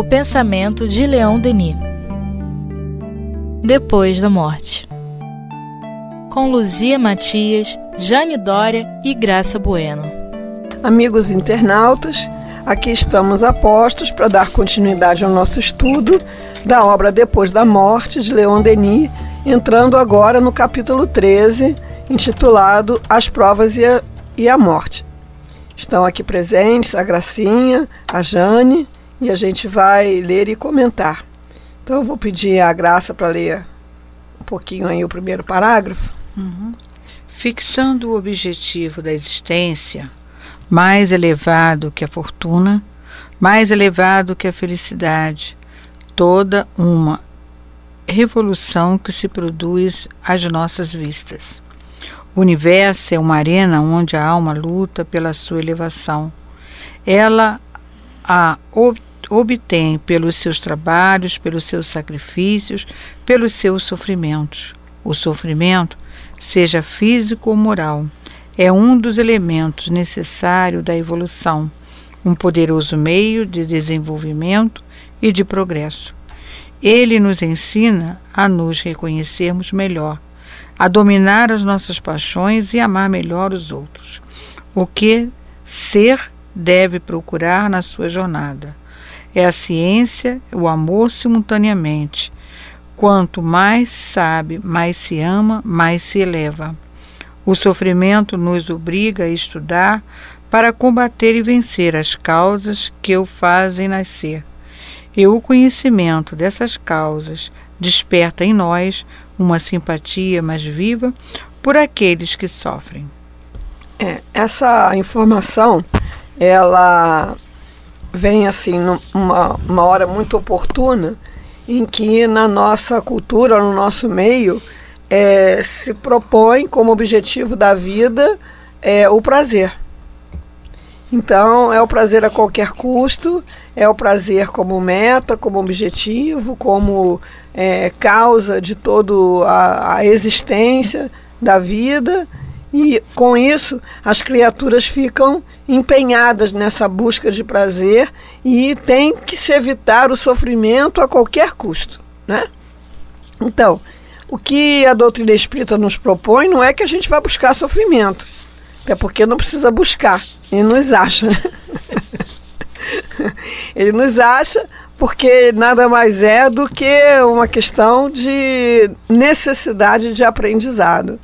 O pensamento de Leão Denis. Depois da morte. Com Luzia Matias, Jane Dória e Graça Bueno. Amigos internautas, aqui estamos a postos para dar continuidade ao nosso estudo da obra Depois da Morte de Leon Denis, entrando agora no capítulo 13, intitulado As Provas e a, e a Morte. Estão aqui presentes a Gracinha, a Jane, e a gente vai ler e comentar. Então eu vou pedir a Graça para ler um pouquinho aí o primeiro parágrafo. Uhum. Fixando o objetivo da existência mais elevado que a fortuna, mais elevado que a felicidade, toda uma revolução que se produz às nossas vistas. O universo é uma arena onde a alma luta pela sua elevação. Ela a obtém pelos seus trabalhos, pelos seus sacrifícios, pelos seus sofrimentos. O sofrimento, seja físico ou moral, é um dos elementos necessários da evolução, um poderoso meio de desenvolvimento e de progresso. Ele nos ensina a nos reconhecermos melhor a dominar as nossas paixões e amar melhor os outros. O que ser deve procurar na sua jornada é a ciência, o amor simultaneamente. Quanto mais sabe, mais se ama, mais se eleva. O sofrimento nos obriga a estudar para combater e vencer as causas que o fazem nascer. E o conhecimento dessas causas desperta em nós uma simpatia mais viva por aqueles que sofrem. É, essa informação, ela vem assim numa uma hora muito oportuna em que na nossa cultura, no nosso meio, é, se propõe como objetivo da vida é, o prazer. Então, é o prazer a qualquer custo, é o prazer como meta, como objetivo, como é, causa de toda a, a existência da vida. E com isso, as criaturas ficam empenhadas nessa busca de prazer e tem que se evitar o sofrimento a qualquer custo. Né? Então, o que a doutrina espírita nos propõe não é que a gente vá buscar sofrimento, até porque não precisa buscar, ele nos acha. Né? ele nos acha porque nada mais é do que uma questão de necessidade de aprendizado.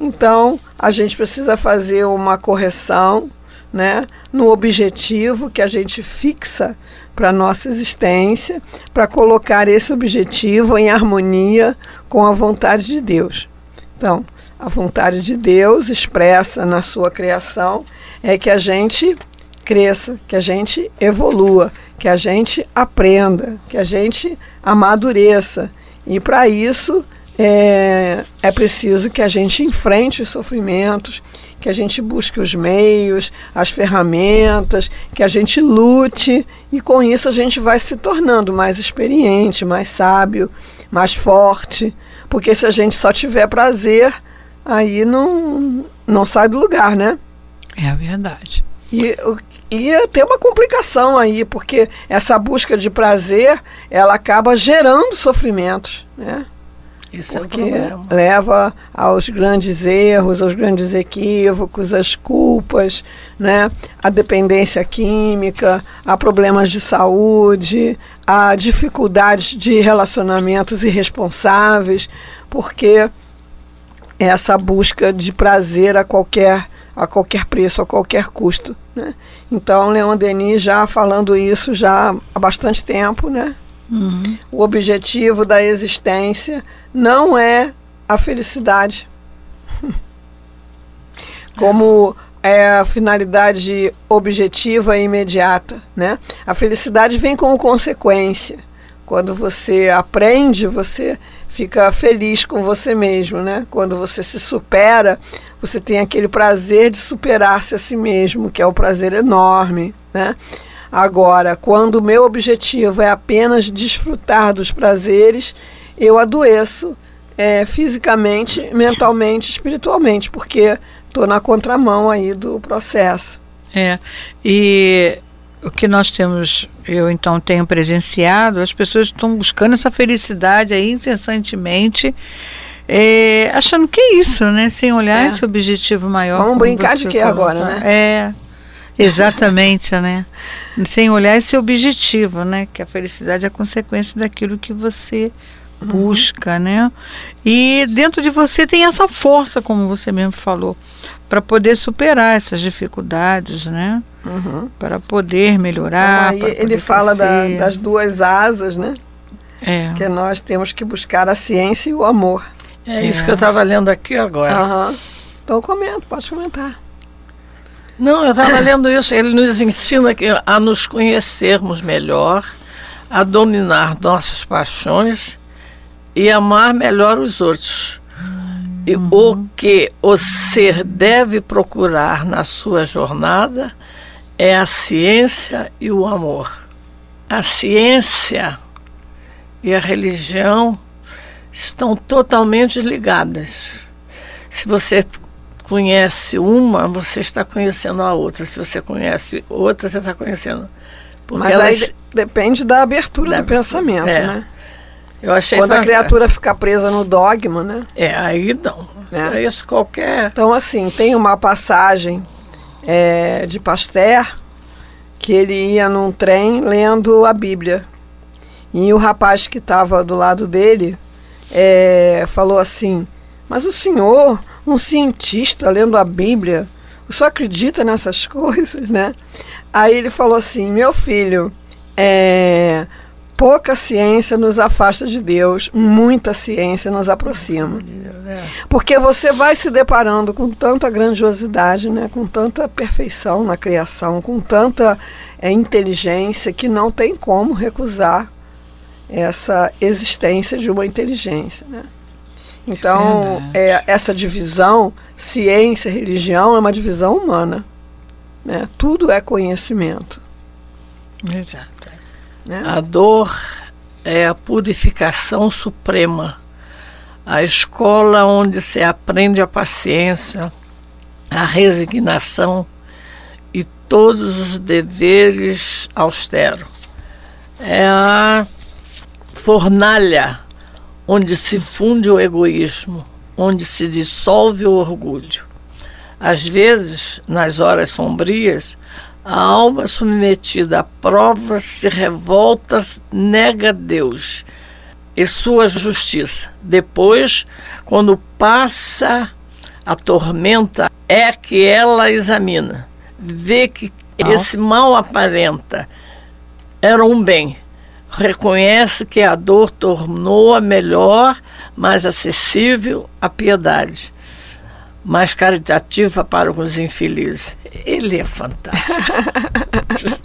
Então, a gente precisa fazer uma correção né, no objetivo que a gente fixa para a nossa existência, para colocar esse objetivo em harmonia com a vontade de Deus. Então, a vontade de Deus expressa na sua criação é que a gente cresça, que a gente evolua, que a gente aprenda, que a gente amadureça. E para isso é, é preciso que a gente enfrente os sofrimentos, que a gente busque os meios, as ferramentas, que a gente lute e com isso a gente vai se tornando mais experiente, mais sábio, mais forte. Porque se a gente só tiver prazer, aí não, não sai do lugar, né? É a verdade. E e tem uma complicação aí, porque essa busca de prazer, ela acaba gerando sofrimentos, né? Isso porque é leva aos grandes erros, aos grandes equívocos, às culpas, né? a dependência química, a problemas de saúde, a dificuldades de relacionamentos irresponsáveis, porque essa busca de prazer a qualquer a qualquer preço, a qualquer custo. Né? Então, Leon Denis já falando isso já há bastante tempo, né? Uhum. O objetivo da existência não é a felicidade, como é a finalidade objetiva e imediata, né? A felicidade vem como consequência. Quando você aprende, você fica feliz com você mesmo, né? Quando você se supera, você tem aquele prazer de superar-se a si mesmo, que é um prazer enorme, né? Agora, quando o meu objetivo é apenas desfrutar dos prazeres, eu adoeço é, fisicamente, mentalmente, espiritualmente, porque estou na contramão aí do processo. É, e o que nós temos, eu então tenho presenciado, as pessoas estão buscando essa felicidade aí incessantemente, é, achando que é isso, né? Sem olhar é. esse objetivo maior. Vamos brincar de quê agora, né? É, exatamente, né? Sem olhar esse objetivo, né? Que a felicidade é a consequência daquilo que você uhum. busca, uhum. né? E dentro de você tem essa força, como você mesmo falou, para poder superar essas dificuldades, né? Uhum. Para poder melhorar. Então, aí ele fala da, das duas asas, né? É. Que nós temos que buscar a ciência e o amor. É isso é. que eu estava lendo aqui agora. Uhum. Então comenta, pode comentar. Não, eu estava lendo isso. Ele nos ensina a nos conhecermos melhor, a dominar nossas paixões e amar melhor os outros. E uhum. o que o ser deve procurar na sua jornada é a ciência e o amor. A ciência e a religião estão totalmente ligadas. Se você conhece uma, você está conhecendo a outra. Se você conhece outra, você está conhecendo. Porque Mas elas... aí depende da abertura da do pensamento, é. né? Eu achei Quando a criatura fica presa no dogma, né? É, aí não. É. Isso qualquer. Então, assim, tem uma passagem é, de Pasteur que ele ia num trem lendo a Bíblia. E o rapaz que estava do lado dele é, falou assim: Mas o senhor, um cientista lendo a Bíblia, o senhor acredita nessas coisas, né? Aí ele falou assim: Meu filho, é, pouca ciência nos afasta de Deus, muita ciência nos aproxima. Porque você vai se deparando com tanta grandiosidade, né, com tanta perfeição na criação, com tanta é, inteligência, que não tem como recusar essa existência de uma inteligência. Né? Então, é, essa divisão, ciência, religião, é uma divisão humana. Né? Tudo é conhecimento. Exato. Né? A dor é a purificação suprema, a escola onde se aprende a paciência, a resignação e todos os deveres austeros. É a fornalha onde se funde o egoísmo, onde se dissolve o orgulho. Às vezes, nas horas sombrias, a alma submetida a provas se revolta, nega Deus e sua justiça. Depois, quando passa a tormenta, é que ela examina, vê que esse mal aparenta era um bem reconhece que a dor tornou-a melhor, mais acessível a piedade, mais caritativa para os infelizes. Ele é fantástico.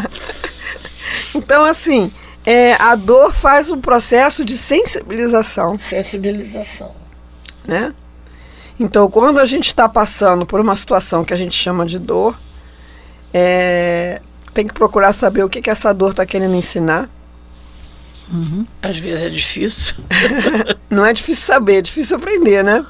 então, assim, é, a dor faz um processo de sensibilização. Sensibilização. Né? Então, quando a gente está passando por uma situação que a gente chama de dor, é, tem que procurar saber o que, que essa dor está querendo ensinar Uhum. Às vezes é difícil. Não é difícil saber, é difícil aprender, né?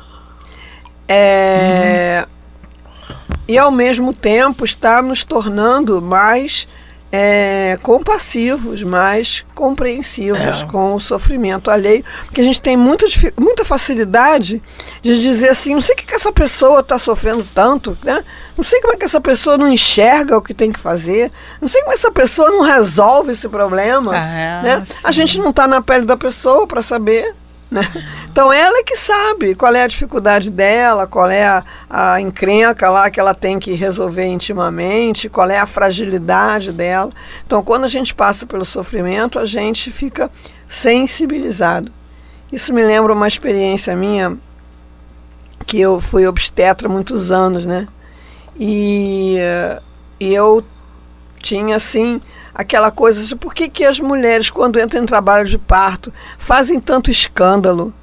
É, uhum. E ao mesmo tempo está nos tornando mais é, compassivos, mais compreensivos é. com o sofrimento alheio, porque a gente tem muita, muita facilidade de dizer assim, não sei o que, que essa pessoa está sofrendo tanto, né? não sei como é que essa pessoa não enxerga o que tem que fazer, não sei como essa pessoa não resolve esse problema. É, né? A gente não está na pele da pessoa para saber. Né? Então ela é que sabe qual é a dificuldade dela, qual é a, a encrenca lá que ela tem que resolver intimamente, qual é a fragilidade dela. Então quando a gente passa pelo sofrimento, a gente fica sensibilizado. Isso me lembra uma experiência minha que eu fui obstetra muitos anos, né? E, e eu tinha assim aquela coisa de por que, que as mulheres, quando entram em trabalho de parto, fazem tanto escândalo?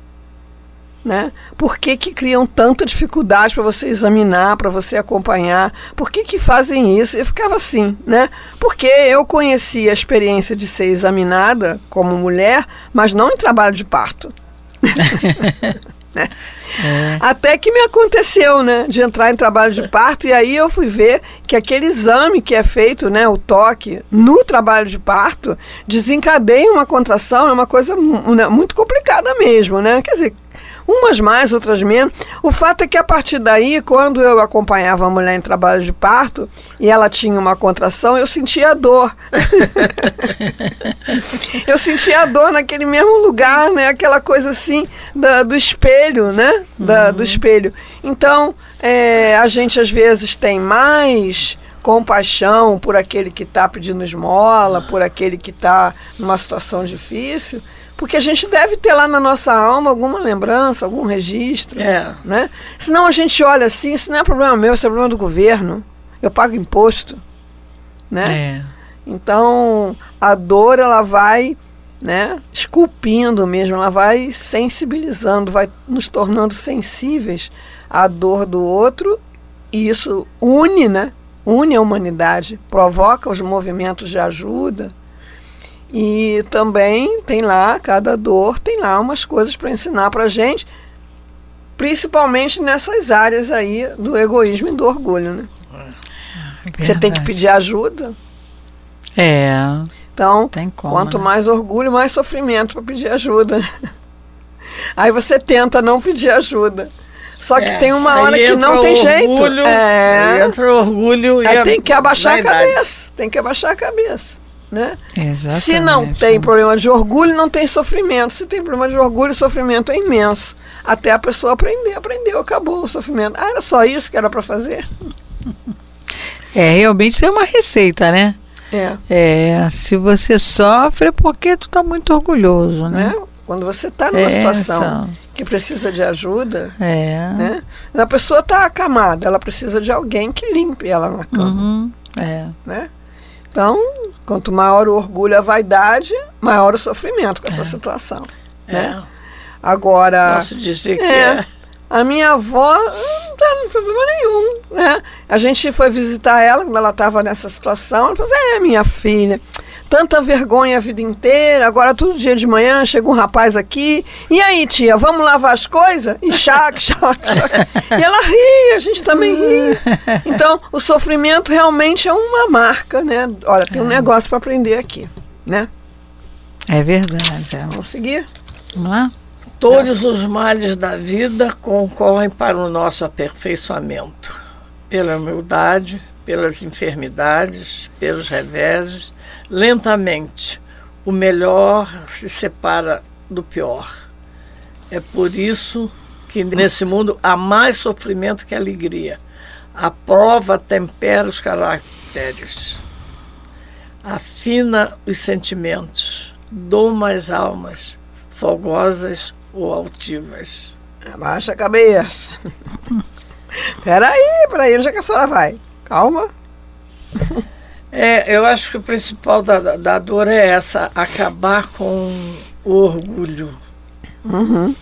Né? Por que, que criam tanta dificuldade para você examinar, para você acompanhar? Por que, que fazem isso? Eu ficava assim, né? Porque eu conheci a experiência de ser examinada como mulher, mas não em trabalho de parto. É. Até que me aconteceu, né, de entrar em trabalho de parto e aí eu fui ver que aquele exame que é feito, né, o toque no trabalho de parto, desencadeia uma contração, é uma coisa né, muito complicada mesmo, né? Quer dizer, umas mais, outras menos. O fato é que a partir daí, quando eu acompanhava a mulher em trabalho de parto e ela tinha uma contração, eu sentia dor. eu sentia dor naquele mesmo lugar, né? Aquela coisa assim da, do espelho, né? Da, uhum. Do espelho. Então, é, a gente às vezes tem mais compaixão por aquele que está pedindo esmola, por aquele que está numa situação difícil porque a gente deve ter lá na nossa alma alguma lembrança, algum registro. É. Né? Senão a gente olha assim, isso não é problema meu, isso é problema do governo. Eu pago imposto. Né? É. Então, a dor ela vai né, esculpindo mesmo, ela vai sensibilizando, vai nos tornando sensíveis à dor do outro, e isso une, né? Une a humanidade, provoca os movimentos de ajuda, e também tem lá, cada dor tem lá umas coisas para ensinar para gente, principalmente nessas áreas aí do egoísmo e do orgulho, né? É Você tem que pedir ajuda. É. Então, como, quanto né? mais orgulho, mais sofrimento para pedir ajuda. Aí você tenta não pedir ajuda. Só que é, tem uma hora que não tem orgulho, jeito. É. Entra o orgulho aí e tem que abaixar a cabeça. Tem que abaixar a cabeça. Né? Exatamente. Se não tem problema de orgulho, não tem sofrimento. Se tem problema de orgulho, o sofrimento é imenso. Até a pessoa aprender, aprendeu, acabou o sofrimento. Ah, era só isso que era para fazer? É, realmente isso é uma receita, né? É. é. Se você sofre é porque tu está muito orgulhoso, né? É. Quando você está numa é, situação que precisa de ajuda, é. né? A pessoa está acamada, ela precisa de alguém que limpe ela na cama. Uhum, é. Né? Então, quanto maior o orgulho, a vaidade, maior o sofrimento com essa é. situação. É. Né? Agora. Posso dizer que é. é. A minha avó não tem problema nenhum. Né? A gente foi visitar ela quando ela estava nessa situação. Ela falou assim: é, minha filha tanta vergonha a vida inteira, agora todo dia de manhã chega um rapaz aqui, e aí tia, vamos lavar as coisas? E chac, chac, chac. E ela ri, a gente também ri. Então, o sofrimento realmente é uma marca, né? Olha, tem um é. negócio para aprender aqui, né? É verdade. É. Vamos seguir? Vamos lá? Todos os males da vida concorrem para o nosso aperfeiçoamento, pela humildade, pelas enfermidades, pelos reveses, lentamente. O melhor se separa do pior. É por isso que nesse mundo há mais sofrimento que alegria. A prova tempera os caracteres, afina os sentimentos, doma as almas, fogosas ou altivas. Abaixa a cabeça. peraí, peraí, onde é que a senhora vai? Calma. É, eu acho que o principal da, da dor é essa, acabar com o orgulho. Uhum.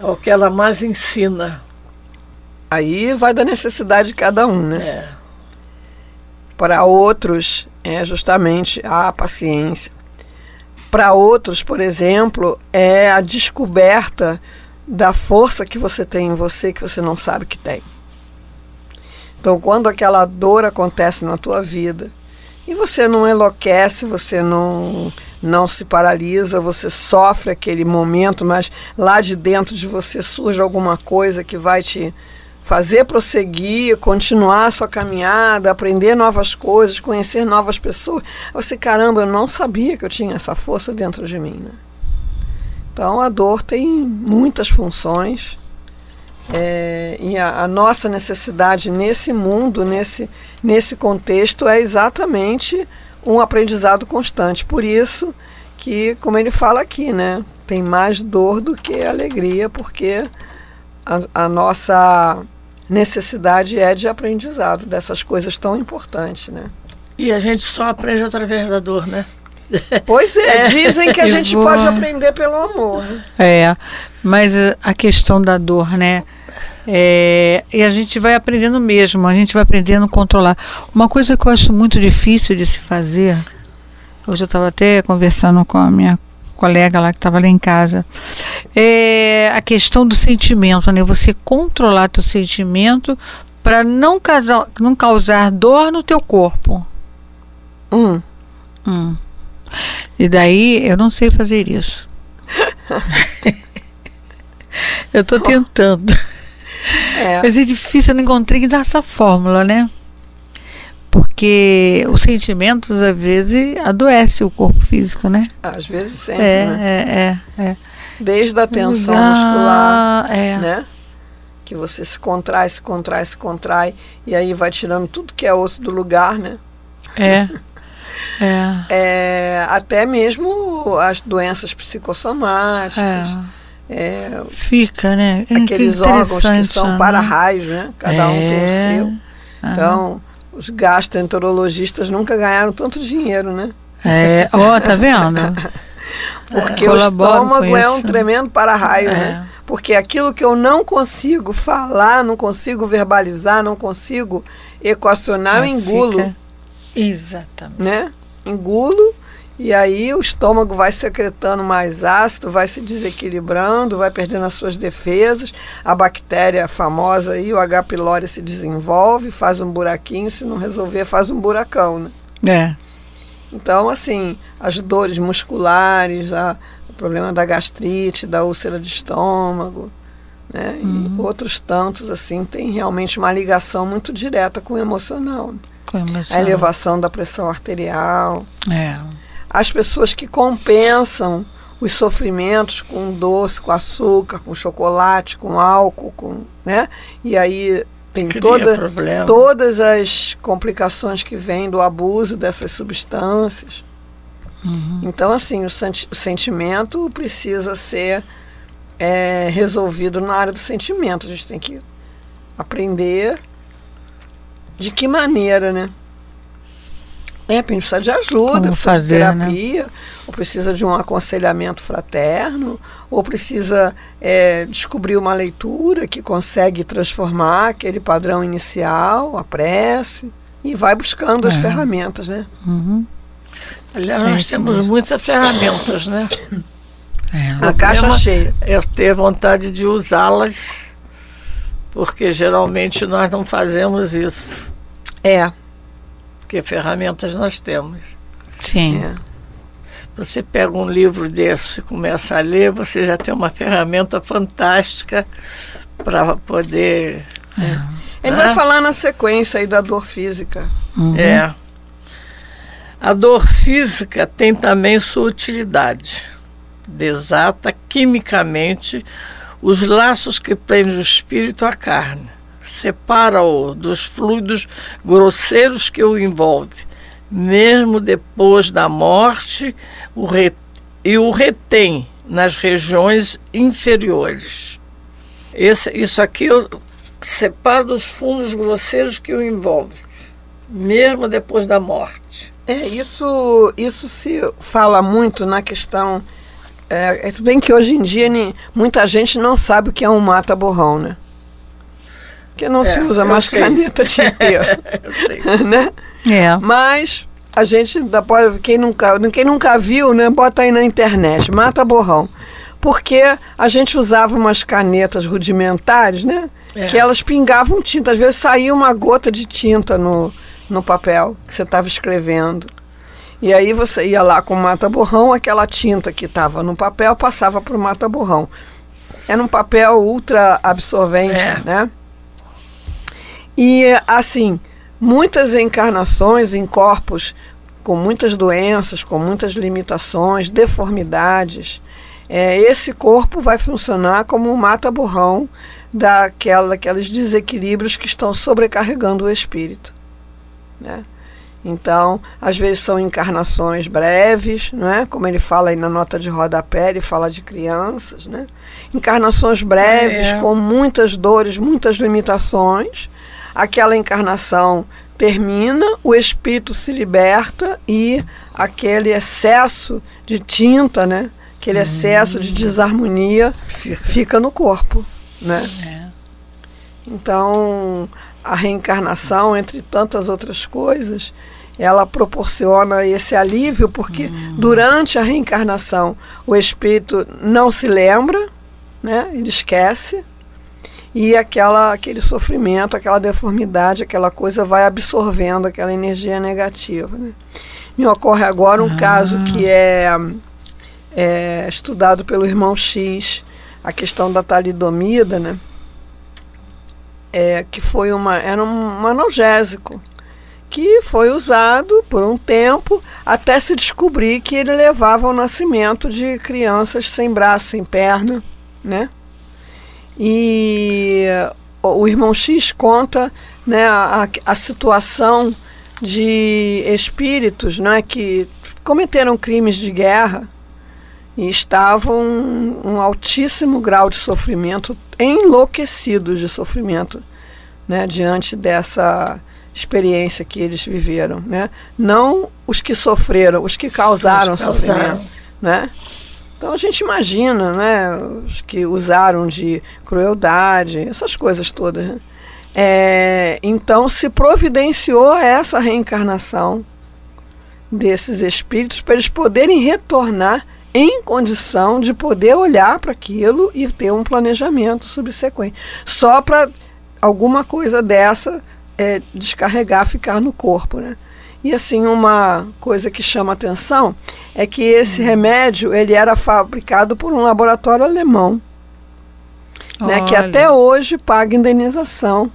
É o que ela mais ensina. Aí vai da necessidade de cada um, né? É. Para outros, é justamente a paciência. Para outros, por exemplo, é a descoberta da força que você tem em você que você não sabe que tem. Então, quando aquela dor acontece na tua vida e você não enlouquece, você não não se paralisa, você sofre aquele momento, mas lá de dentro de você surge alguma coisa que vai te fazer prosseguir, continuar a sua caminhada, aprender novas coisas, conhecer novas pessoas. Você, caramba, eu não sabia que eu tinha essa força dentro de mim. Né? Então a dor tem muitas funções é, e a, a, nossa necessidade nesse mundo, nesse, nesse contexto, é exatamente um aprendizado constante. Por isso que, como ele fala aqui, né, tem mais dor do que alegria, porque a, a nossa necessidade é de aprendizado dessas coisas tão importantes, né? E a gente só aprende através da dor, né? Pois é, é, dizem que a gente vou... pode aprender pelo amor. É, mas a questão da dor, né? É, e a gente vai aprendendo mesmo, a gente vai aprendendo a controlar. Uma coisa que eu acho muito difícil de se fazer, hoje eu estava até conversando com a minha colega lá que estava lá em casa. É a questão do sentimento, né? Você controlar teu sentimento para não, causar, não causar dor no teu corpo. Hum. Hum. E daí eu não sei fazer isso. eu estou tentando. É. Mas é difícil, eu não encontrei essa fórmula, né? Porque os sentimentos, às vezes, adoecem o corpo físico, né? Às vezes sempre, É, né? é, é, é. Desde a tensão Ah, muscular, é. né? Que você se contrai, se contrai, se contrai, e aí vai tirando tudo que é osso do lugar, né? É. É. É, até mesmo as doenças psicossomáticas, é, Fica, né? É, aqueles que órgãos que são né? para-raios, né? Cada um tem o É. seu. Então, os gastroenterologistas nunca ganharam tanto dinheiro, né? É, ó, tá vendo? Porque o Colaboro estômago é um tremendo para-raio, É. né? Porque aquilo que eu não consigo falar, não consigo verbalizar, não consigo equacionar, eu É, engulo, fica- Exatamente. né? Engulo e aí o estômago vai secretando mais ácido, vai se desequilibrando, vai perdendo as suas defesas. A bactéria famosa aí, o H. pylori, se desenvolve, faz um buraquinho, se não resolver, faz um buracão, né? É. Então, assim, as dores musculares, a, o problema da gastrite, da úlcera de estômago, né? Uhum. E outros tantos, assim, tem realmente uma ligação muito direta com o emocional. né? A elevação da pressão arterial. É. As pessoas que compensam os sofrimentos com doce, com açúcar, com chocolate, com álcool, com, né? E aí tem Cria toda, problema. todas as complicações que vêm do abuso dessas substâncias. Uhum. Então, assim, o, senti- o sentimento precisa ser é, resolvido na área do sentimento. A gente tem que aprender de que maneira, né? Repente precisa de ajuda, Como precisa fazer, de né? terapia, ou precisa de um aconselhamento fraterno, ou precisa é, descobrir uma leitura que consegue transformar aquele padrão inicial, a prece, e vai buscando as É. ferramentas, né? Uhum. Aliás, É nós isso temos mesmo. muitas ferramentas, né? É. A caixa cheia. É ter vontade de usá-las, porque geralmente nós não fazemos isso, É, porque ferramentas nós temos. Sim. é. Você pega um livro desse e começa a ler, você já tem uma ferramenta fantástica para poder. Ele Ah. vai falar na sequência aí da dor física. Uhum. É. A dor física tem também sua utilidade. Desata quimicamente os laços que prendem o espírito à carne. Separa-o dos fluidos grosseiros que o envolve. Mesmo depois da morte, o e o retém nas regiões inferiores. Esse, isso aqui eu separo dos fundos grosseiros que o envolve, mesmo depois da morte. É, isso, isso se fala muito na questão. É, é bem que hoje em dia ni- muita gente não sabe o que é um mata-borrão, né? Porque não se É, usa eu mais sei. caneta tinteiro, Eu sei. né? É. Mas a gente ainda pode, quem nunca, quem nunca viu, né, bota aí na internet, mata borrão. Porque a gente usava umas canetas rudimentares, né? É. Que elas pingavam tinta. Às vezes saía uma gota de tinta no, no papel que você estava escrevendo. E aí você ia lá com o mata-borrão, aquela tinta que estava no papel passava para o mata-borrão. Era um papel ultra absorvente, É. né? E assim, muitas encarnações em corpos com muitas doenças, com muitas limitações, deformidades, é, esse corpo vai funcionar como um mata-borrão daquela, daqueles desequilíbrios que estão sobrecarregando o espírito. Né? Então, às vezes são encarnações breves, não é? como ele fala aí na nota de rodapé, ele fala de crianças. Né? Encarnações breves, É. com muitas dores, muitas limitações. Aquela encarnação termina, o espírito se liberta e aquele excesso de tinta, né? aquele excesso de desarmonia Fica. fica no corpo. Né? É. Então, a reencarnação, entre tantas outras coisas, ela proporciona esse alívio porque uhum. durante a reencarnação o espírito não se lembra, né? Ele esquece e aquela aquele sofrimento, aquela deformidade, aquela coisa vai absorvendo aquela energia negativa. Né? Me ocorre agora um ah. caso que é, é, estudado pelo irmão X, a questão da talidomida, né? É, que foi uma era um analgésico que foi usado por um tempo até se descobrir que ele levava ao nascimento de crianças sem braço, sem perna, né? E o irmão X conta né, a, a situação de espíritos né, que cometeram crimes de guerra e estavam um altíssimo grau de sofrimento, enlouquecidos de sofrimento, né, diante dessa experiência que eles viveram, né? Não os que sofreram, os que causaram, os que causaram. sofrimento, né? Então a gente imagina, né, os que usaram de crueldade, essas coisas todas. Né? É, então se providenciou essa reencarnação desses espíritos para eles poderem retornar em condição de poder olhar para aquilo e ter um planejamento subsequente. Só para alguma coisa dessa é, descarregar, ficar no corpo, né? E assim, uma coisa que chama atenção é que esse hum. remédio ele era fabricado por um laboratório alemão, né, que até hoje paga indenização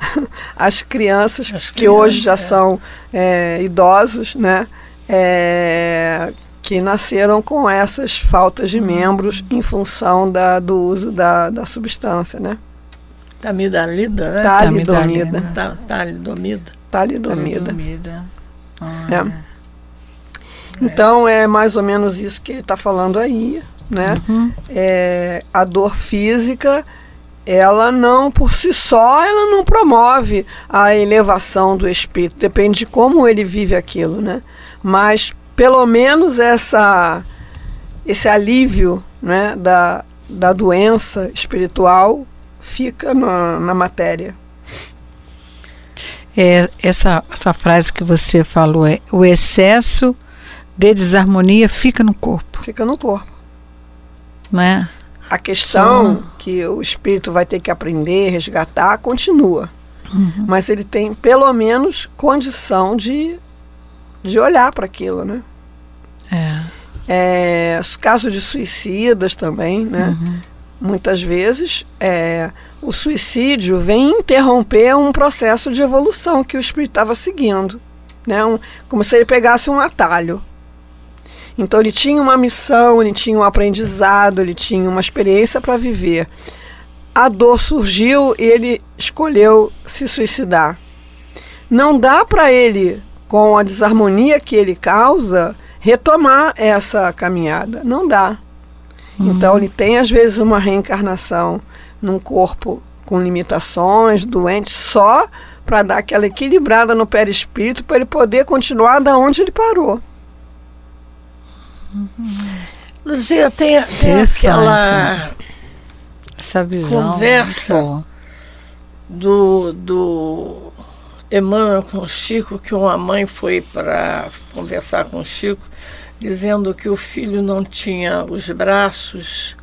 às crianças As que crianças, hoje já é. são é, idosos, né, é, que nasceram com essas faltas de membros hum. em função da, do uso da, da substância, né? Tamidalida, né? Talidomida. Talidomida. Talidomida. Talidomida. É. Então é mais ou menos isso que ele está falando aí, né? Uhum. É, a dor física, ela não por si só, ela não promove a elevação do espírito. Depende de como ele vive aquilo, né? Mas pelo menos essa esse alívio, né, da, da doença espiritual fica na, na matéria. É, essa, essa frase que você falou é o excesso de desarmonia fica no corpo. Fica no corpo. Né? A questão Só... que o espírito vai ter que aprender, resgatar, continua. Uhum. Mas ele tem pelo menos condição de, de olhar para aquilo, né? É. é. Os casos de suicidas também, né? Uhum. Muitas vezes é, o suicídio vem interromper um processo de evolução que o espírito estava seguindo, né? Um, como se ele pegasse um atalho. Então ele tinha uma missão, ele tinha um aprendizado, ele tinha uma experiência para viver. A dor surgiu e ele escolheu se suicidar. Não dá para ele, com a desarmonia que ele causa, retomar essa caminhada. Não dá. Uhum. Então ele tem às vezes uma reencarnação num corpo com limitações, doente, só para dar aquela equilibrada no perispírito para ele poder continuar da onde ele parou. Uhum. Luzia, tem, tem aquela essa visão conversa do, do Emmanuel com o Chico, que uma mãe foi para conversar com o Chico, dizendo que o filho não tinha os braços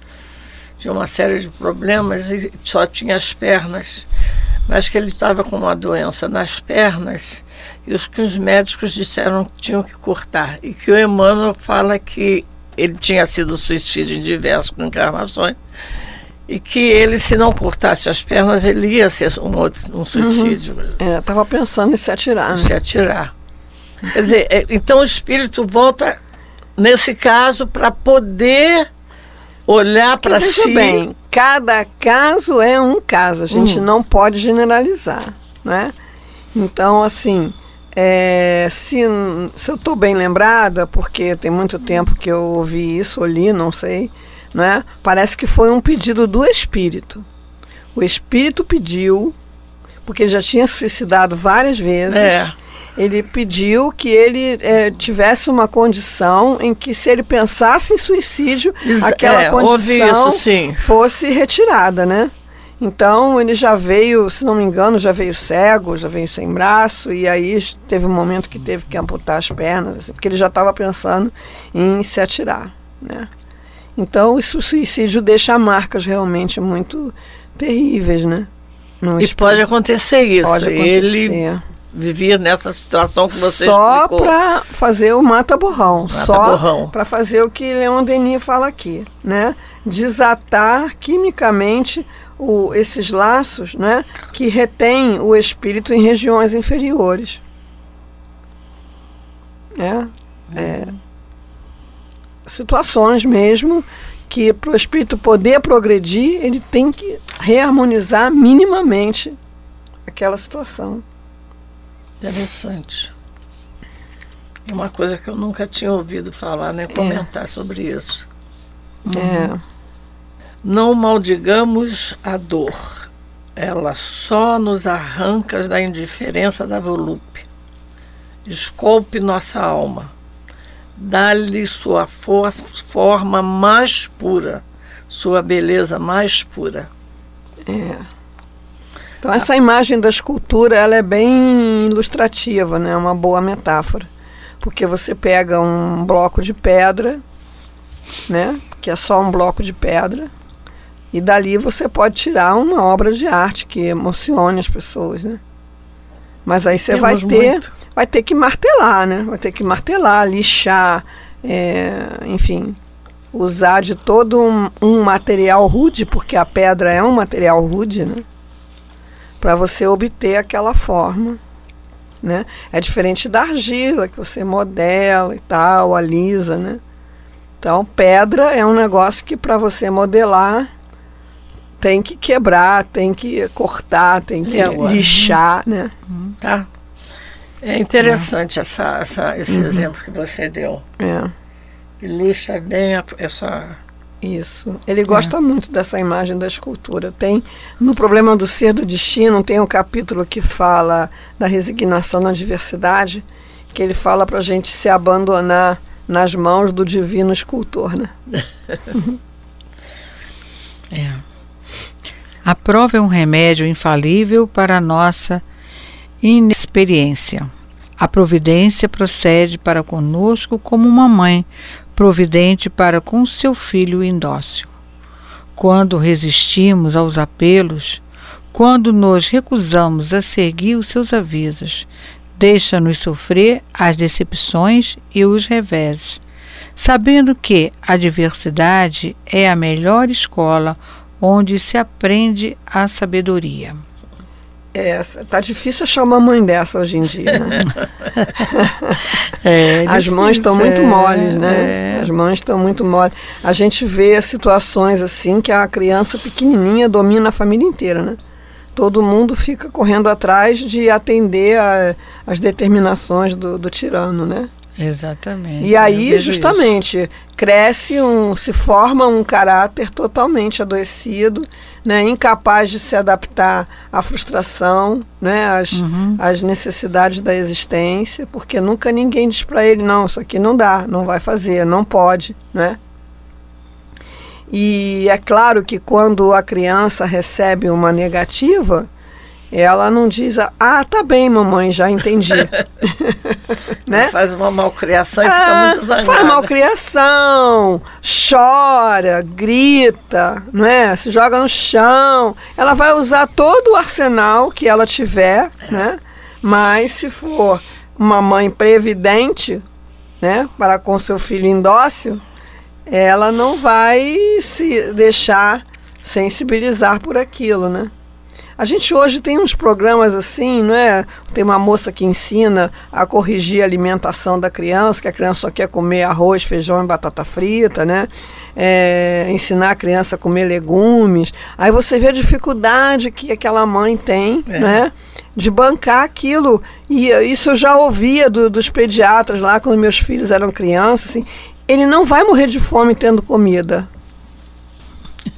tinha uma série de problemas e só tinha as pernas, mas que ele estava com uma doença nas pernas e os que os médicos disseram que tinham que cortar. E que o Emmanuel fala que ele tinha sido suicídio em diversas encarnações e que ele, se não cortasse as pernas, ele ia ser um, outro, um suicídio. Uhum. É, estava pensando em se atirar. Né? Se atirar. Quer dizer, é, então o espírito volta, nesse caso, para poder olhar para si. bem, cada caso é um caso, a gente hum. não pode generalizar, né? Então, assim, é, se, se eu estou bem lembrada, porque tem muito tempo que eu ouvi isso, ou li, não sei, né? Parece que foi um pedido do espírito. O espírito pediu, porque já tinha suicidado várias vezes. É ele pediu que ele é, tivesse uma condição em que, se ele pensasse em suicídio, aquela é, condição isso, fosse retirada, né? Então ele já veio, se não me engano, já veio cego, já veio sem braço, e aí teve um momento que teve que amputar as pernas, assim, porque ele já estava pensando em se atirar. Né? Então o suicídio deixa marcas realmente muito terríveis, né? E pode acontecer isso. Pode acontecer. Ele vivia nessa situação que você só explicou. Só para fazer o mata-borrão. Mata só para fazer o que Leon Denis fala aqui, né? Desatar quimicamente o, esses laços né, que retêm o espírito em regiões inferiores. Né? É, situações mesmo que para o espírito poder progredir, ele tem que reharmonizar minimamente aquela situação. Interessante. É uma coisa que eu nunca tinha ouvido falar, nem né, comentar é. sobre isso. É. Não maldigamos a dor, ela só nos arranca da indiferença da volúpia. Escolpe nossa alma, dá-lhe sua for forma mais pura, sua beleza mais pura. É. Então essa imagem da escultura ela é bem ilustrativa, né? Uma boa metáfora, porque você pega um bloco de pedra, né? Que é só um bloco de pedra e dali você pode tirar uma obra de arte que emocione as pessoas, né? Mas aí você vai ter, muito. vai ter que martelar, né? Vai ter que martelar, lixar, é, enfim, usar de todo um, um, material rude, porque a pedra é um material rude, né? Para você obter aquela forma, né? É diferente da argila que você modela e tal, alisa, né? Então, pedra é um negócio que para você modelar tem que quebrar, tem que cortar, tem que lixar, né? Uhum. Tá. É interessante é. Essa, essa, esse uhum. exemplo que você deu. É. Ilustra bem a, essa. Isso. Ele gosta é. muito dessa imagem da escultura. Tem no problema do ser do destino tem um capítulo que fala da resignação na diversidade, que ele fala para a gente se abandonar nas mãos do divino escultor, né? é. A prova é um remédio infalível para a nossa inexperiência. A providência procede para conosco como uma mãe providente para com seu filho indócil. Quando resistimos aos apelos, quando nos recusamos a seguir os seus avisos, deixa-nos sofrer as decepções e os reveses, sabendo que a diversidade é a melhor escola onde se aprende a sabedoria. É, tá difícil achar uma mãe dessa hoje em dia, né? é, As mães estão muito moles, né? É. As mães estão muito moles. A gente vê situações assim que a criança pequenininha domina a família inteira, né? Todo mundo fica correndo atrás de atender a, as determinações do, do tirano, né? Exatamente. E aí, justamente, isso. cresce um, se forma um caráter totalmente adoecido, né, incapaz de se adaptar à frustração, né, às, uhum. às necessidades da existência, porque nunca ninguém diz para ele, não, isso aqui não dá, não vai fazer, não pode, né? E é claro que quando a criança recebe uma negativa, ela não diz, ah, tá bem, mamãe, já entendi. né? Faz uma malcriação e ah, fica muito zangada. Faz malcriação, chora, grita, não é? se joga no chão. Ela vai usar todo o arsenal que ela tiver, é. né? mas se for uma mãe previdente, né, para com seu filho indócil, ela não vai se deixar sensibilizar por aquilo, né? A gente hoje tem uns programas assim, não é? Tem uma moça que ensina a corrigir a alimentação da criança, que a criança só quer comer arroz, feijão e batata frita, né? É, ensinar a criança a comer legumes. Aí você vê a dificuldade que aquela mãe tem, é. né? de bancar aquilo. E isso eu já ouvia do, dos pediatras lá quando meus filhos eram crianças. Assim, ele não vai morrer de fome tendo comida.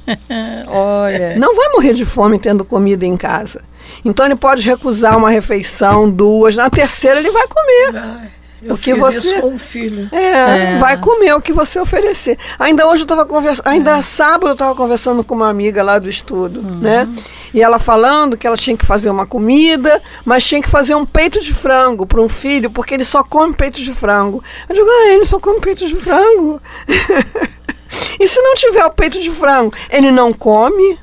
Olha. Não vai morrer de fome tendo comida em casa. Então ele pode recusar uma refeição, duas, na terceira ele vai comer. Eu o que você com o filho. é, É. vai comer o que você oferecer. Ainda hoje eu estava conversando, ainda sábado eu estava conversando com uma amiga lá do estudo, né? E ela falando que ela tinha que fazer uma comida, mas tinha que fazer um peito de frango para um filho, porque ele só come peito de frango. Eu digo, ah, ele só come peito de frango. e se não tiver o peito de frango, ele não come?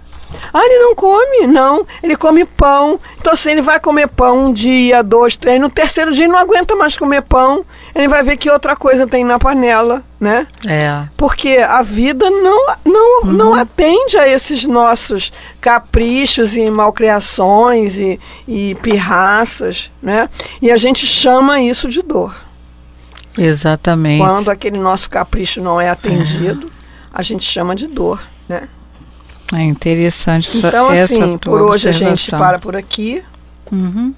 Ah, ele não come, não. Ele come pão. Então, assim, ele vai comer pão um dia, dois, três. No terceiro dia, ele não aguenta mais comer pão. Ele vai ver que outra coisa tem na panela, né? É. Porque a vida não, não, não atende a esses nossos caprichos e malcriações e, e pirraças, né? E a gente chama isso de dor. Exatamente. Quando aquele nosso capricho não é atendido, a gente chama de dor, né? É interessante essa, Então, essa assim, por hoje a gente para por aqui. Uhum.